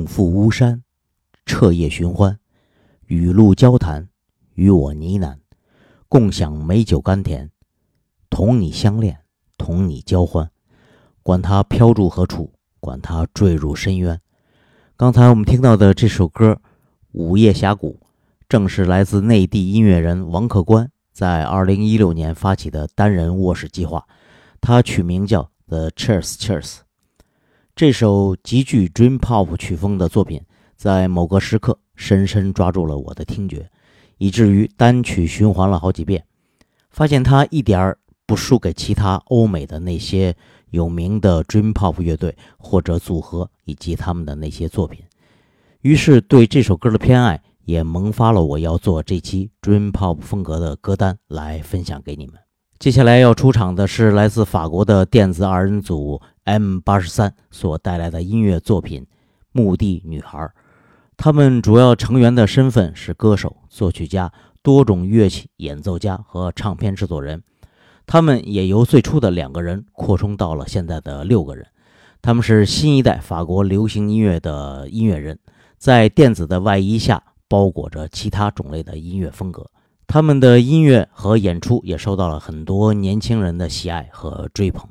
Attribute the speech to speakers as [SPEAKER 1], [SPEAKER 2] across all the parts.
[SPEAKER 1] 共赴巫山，彻夜寻欢，雨露交谈，与我呢喃，共享美酒甘甜，同你相恋，同你交欢，管他飘住何处，管他坠入深渊。刚才我们听到的这首歌《午夜峡谷》，正是来自内地音乐人王克官在2016年发起的单人卧室计划，他取名叫 The Cheers Cheers。这首极具 Dream Pop 曲风的作品，在某个时刻深深抓住了我的听觉，以至于单曲循环了好几遍，发现它一点儿不输给其他欧美的那些有名的 Dream Pop 乐队或者组合以及他们的那些作品。于是对这首歌的偏爱也萌发了我要做这期 Dream Pop 风格的歌单来分享给你们。接下来要出场的是来自法国的电子二人组 M 八十三所带来的音乐作品《墓地女孩》。他们主要成员的身份是歌手、作曲家、多种乐器演奏家和唱片制作人。他们也由最初的两个人扩充到了现在的六个人。他们是新一代法国流行音乐的音乐人，在电子的外衣下包裹着其他种类的音乐风格。他们的音乐和演出也受到了很多年轻人的喜爱和追捧。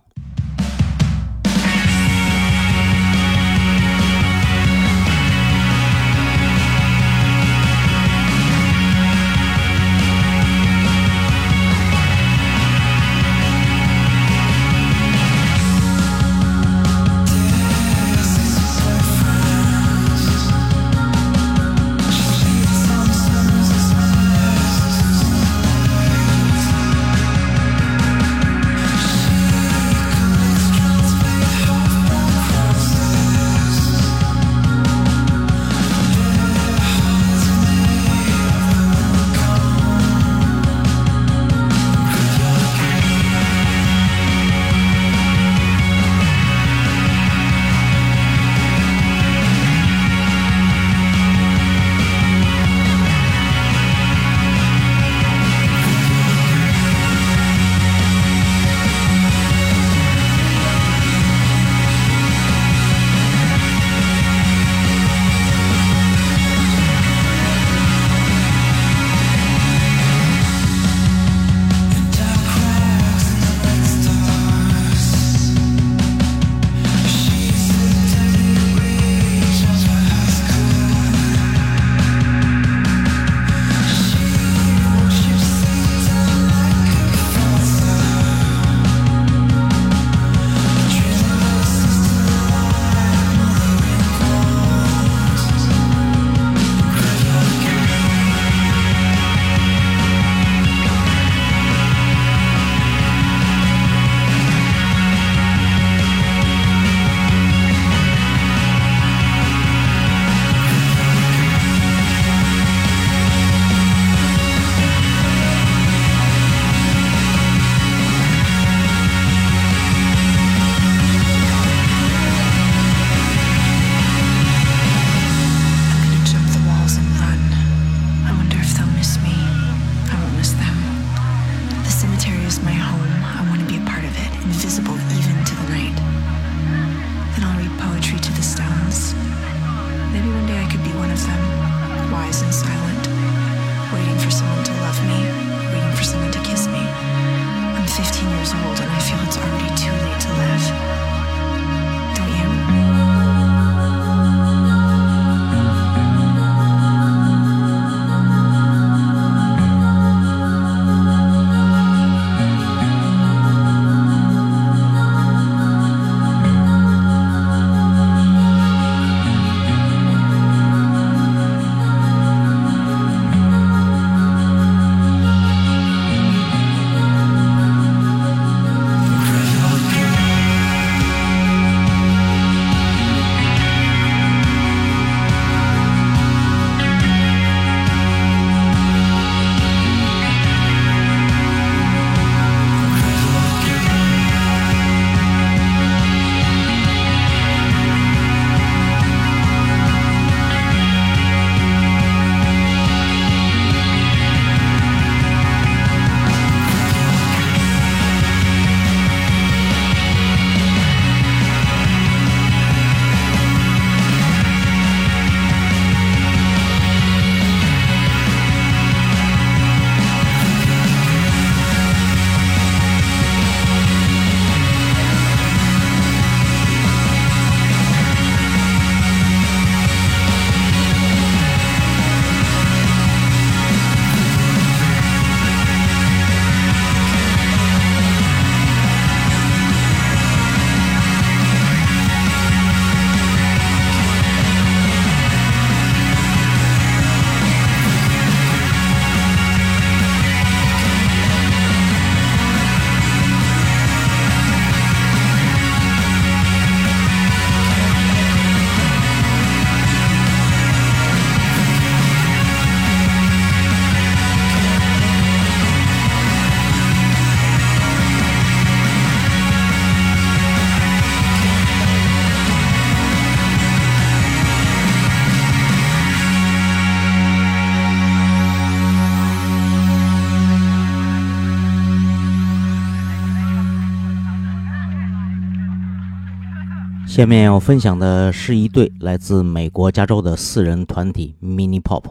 [SPEAKER 1] 下面要分享的是一对来自美国加州的四人团体 Mini Pop。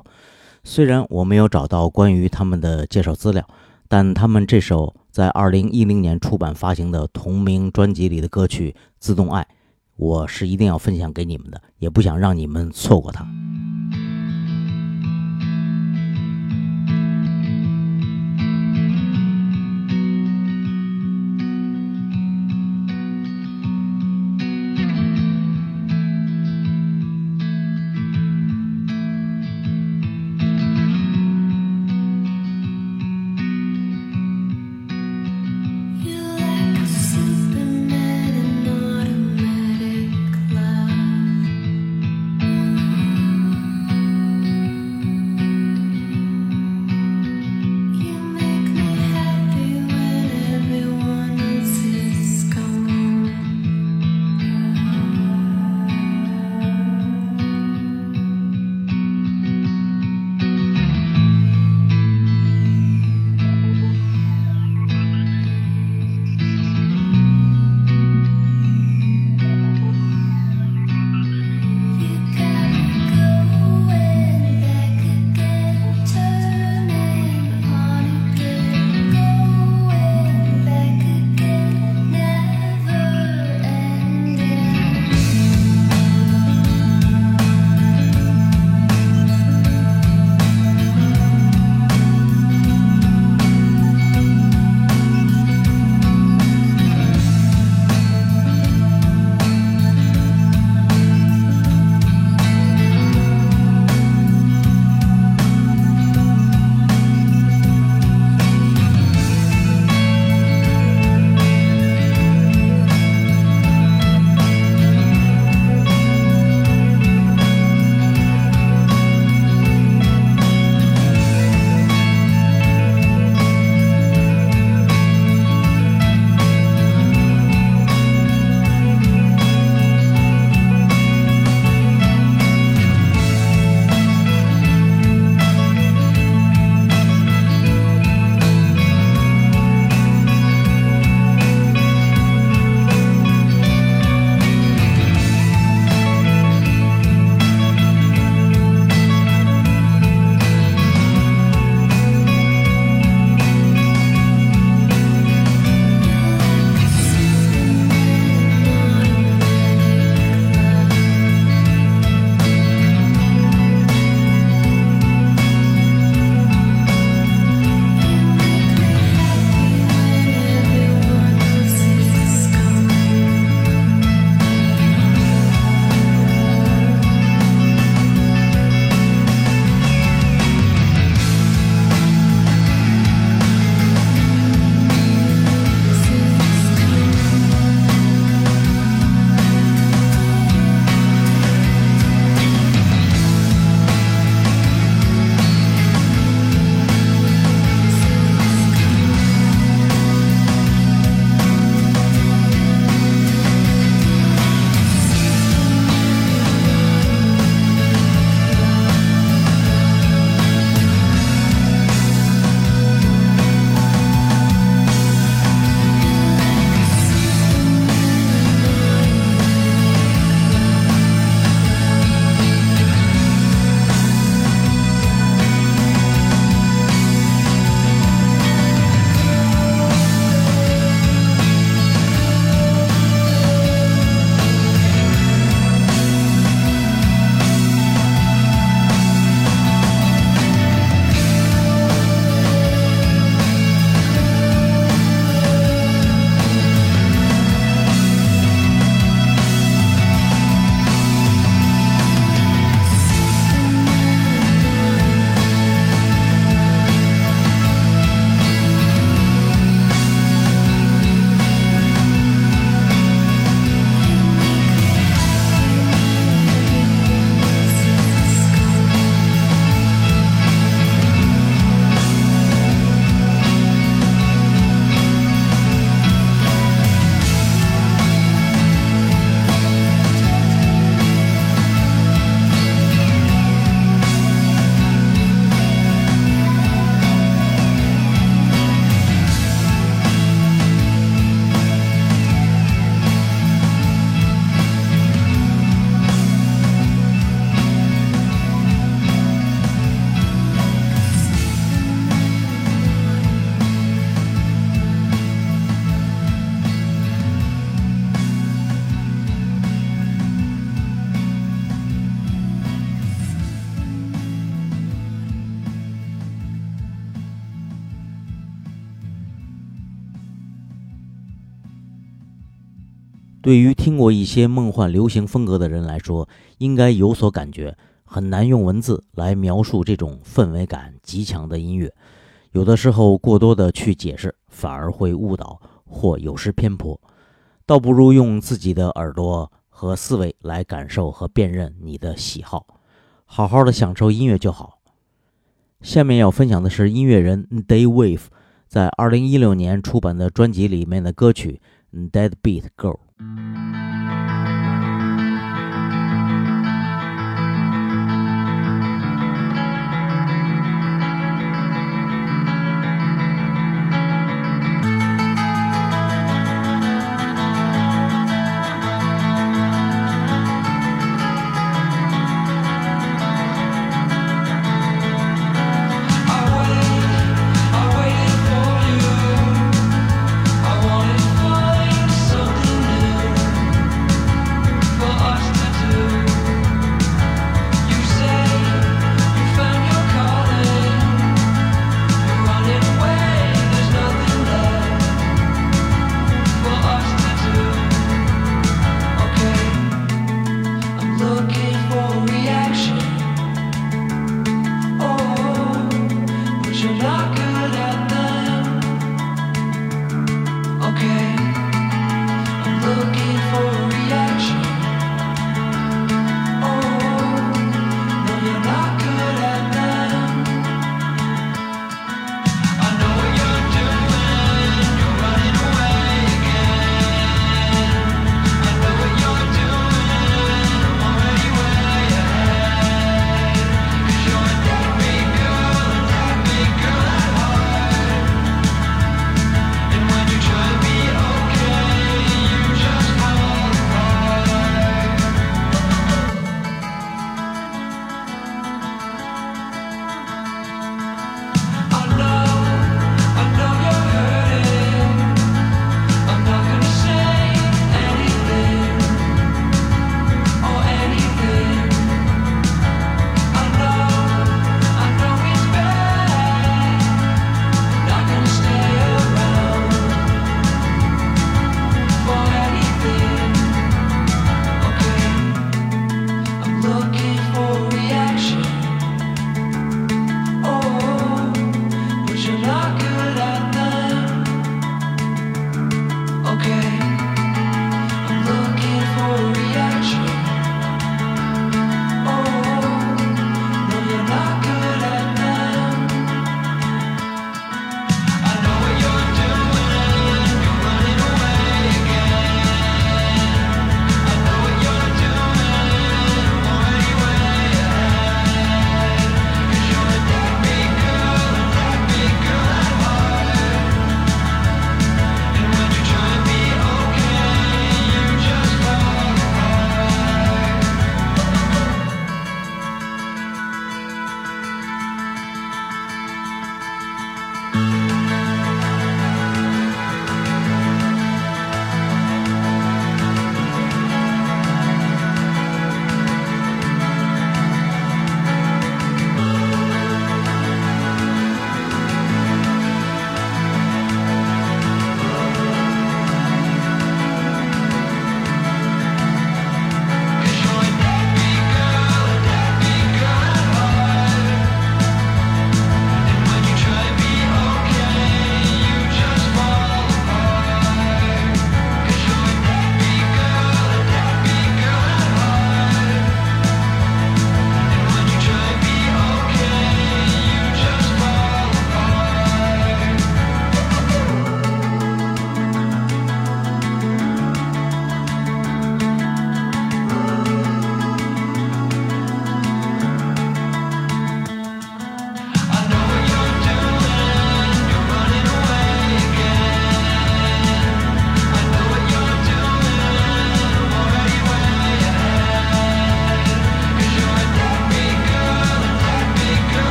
[SPEAKER 1] 虽然我没有找到关于他们的介绍资料，但他们这首在2010年出版发行的同名专辑里的歌曲《自动爱》，我是一定要分享给你们的，也不想让你们错过它。
[SPEAKER 2] 对于听过一些梦幻流行风格的人来说，应该有所感觉。很难用文字来描述这种氛围感极强的音乐。有的时候过多的去解释，反而会误导或有失偏颇。倒不如用自己的耳朵和思维来感受和辨认你的喜好，好好的享受音乐就好。下面要分享的是音乐人 Day Wave 在二零一六年出版的专辑里面的歌曲《Dead Beat Girl Thank you.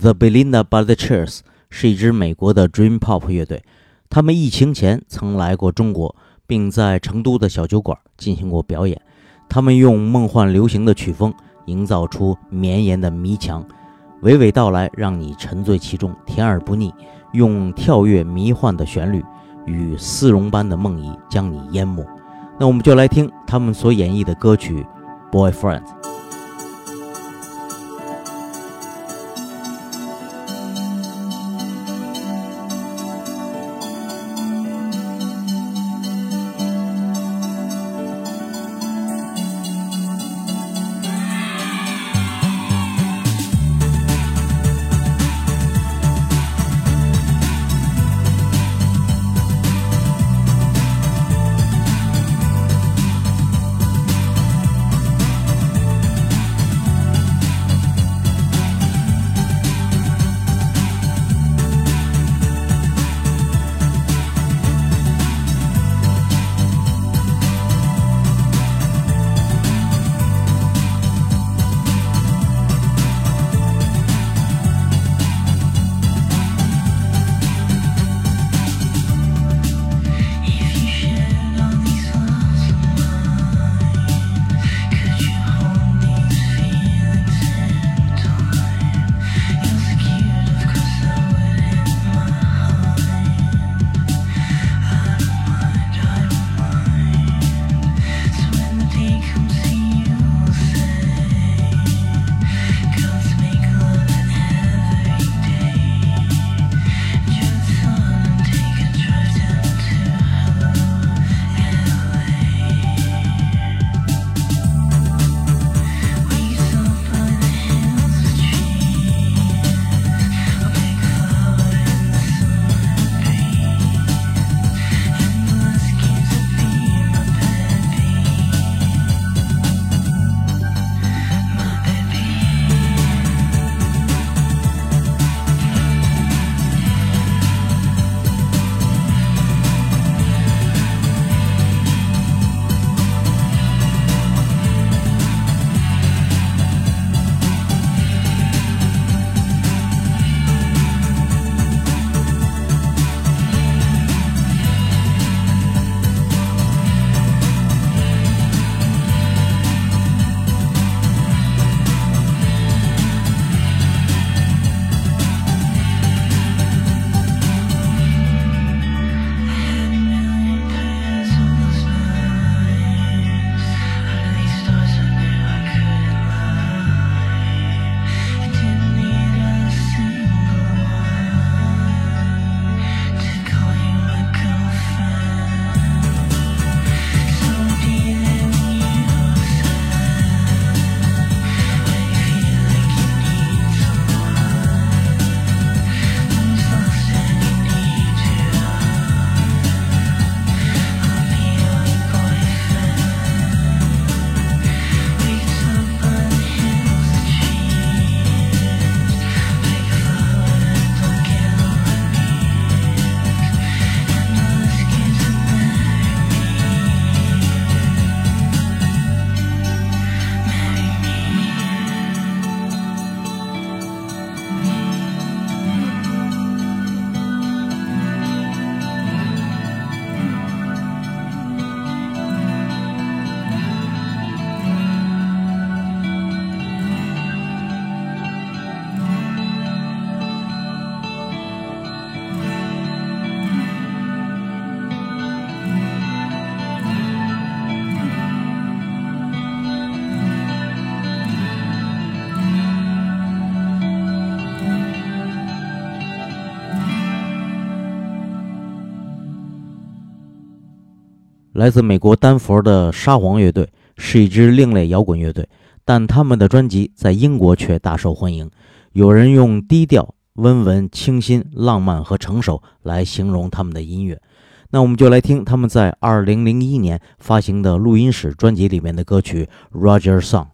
[SPEAKER 2] The Belinda Brothers 是一支美国的 Dream Pop 乐队，他们疫情前曾来过中国，并在成都的小酒馆进行过表演。他们用梦幻流行的曲风，营造出绵延的迷墙，娓娓道来，让你沉醉其中，甜而不腻。用跳跃迷幻的旋律与丝绒般的梦呓将你淹没。那我们就来听他们所演绎的歌曲《Boyfriend》。来自美国丹佛的沙皇乐队是一支另类摇滚乐队，但他们的专辑在英国却大受欢迎。有人用低调、温文、清新、浪漫和成熟来形容他们的音乐。那我们就来听他们在2001年发行的录音室专辑里面的歌曲《Roger Song》。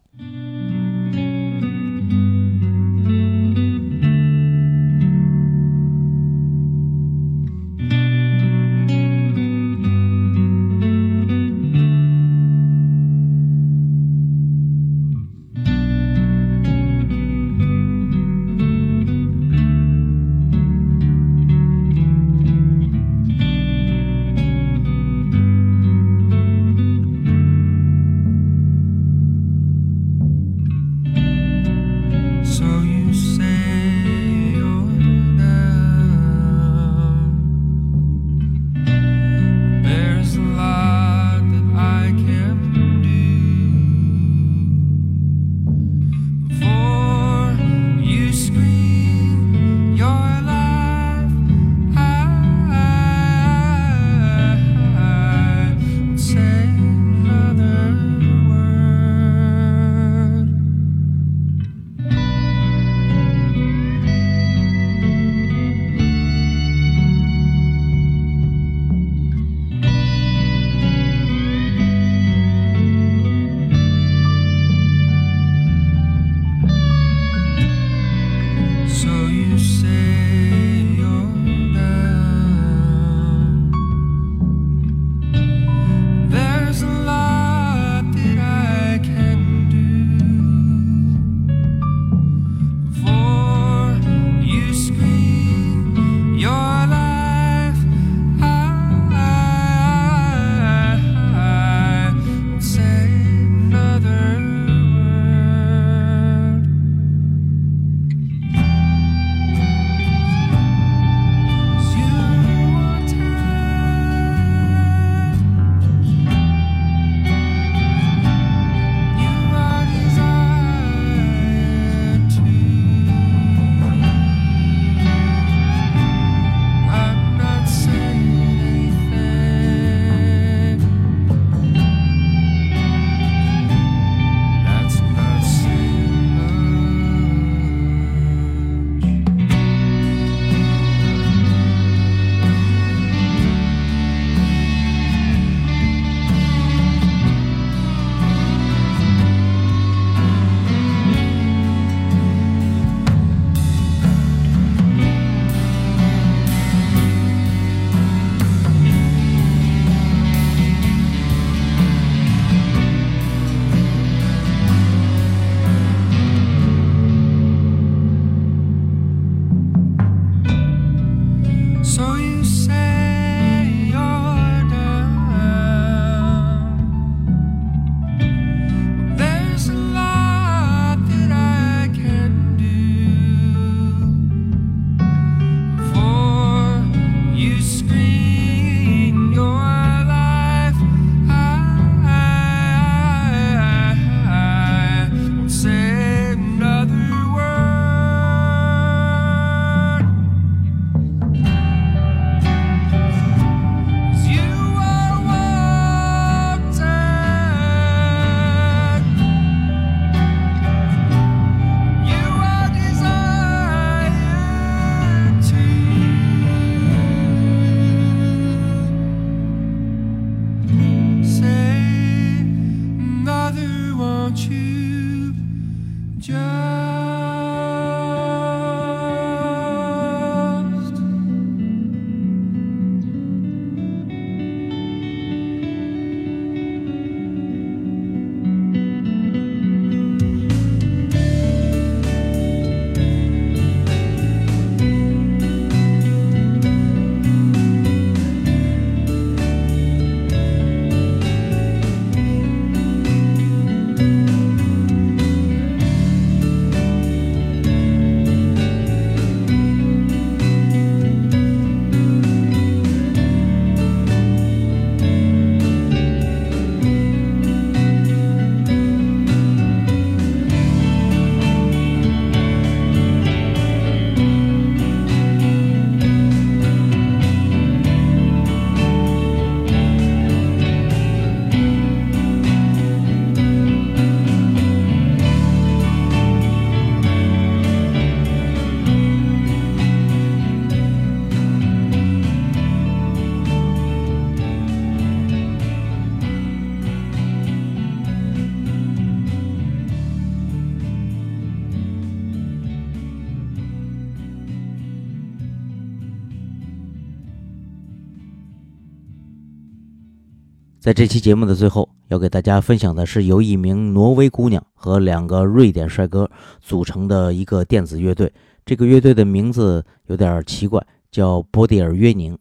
[SPEAKER 1] 在这期节目的最后，要给大家分享的是由一名挪威姑娘和两个瑞典帅哥组成的一个电子乐队。这个乐队的名字有点奇怪，叫波蒂尔约宁。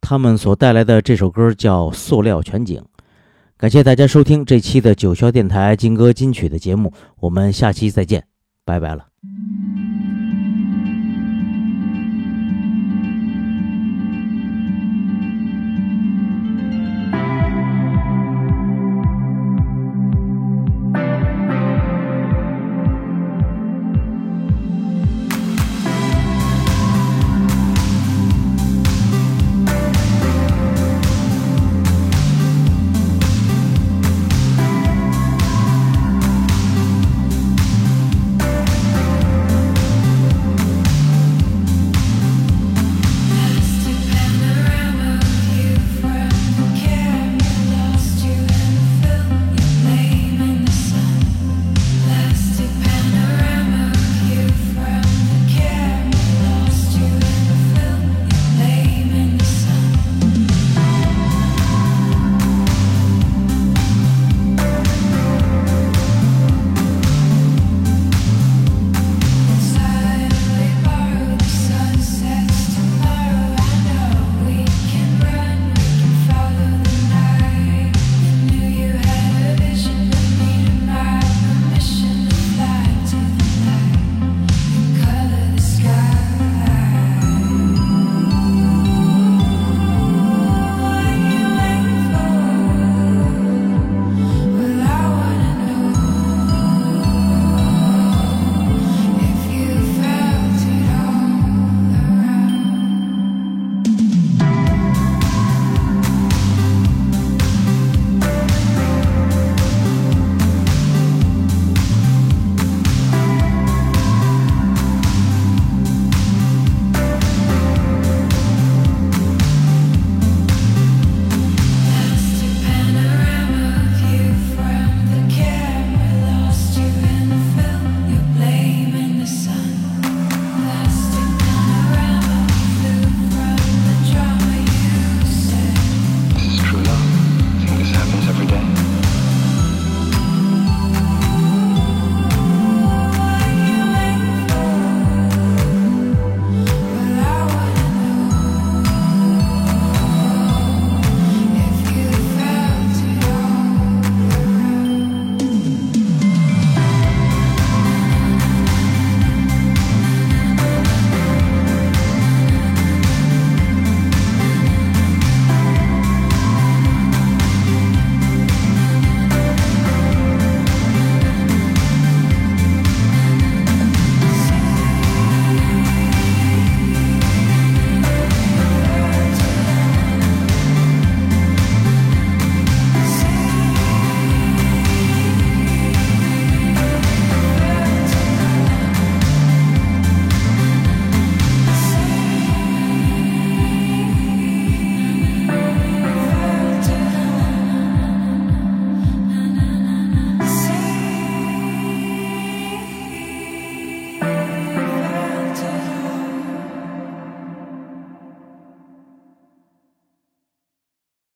[SPEAKER 1] 他们所带来的这首歌叫《塑料全景》。感谢大家收听这期的九霄电台金歌金曲的节目，我们下期再见，拜拜了。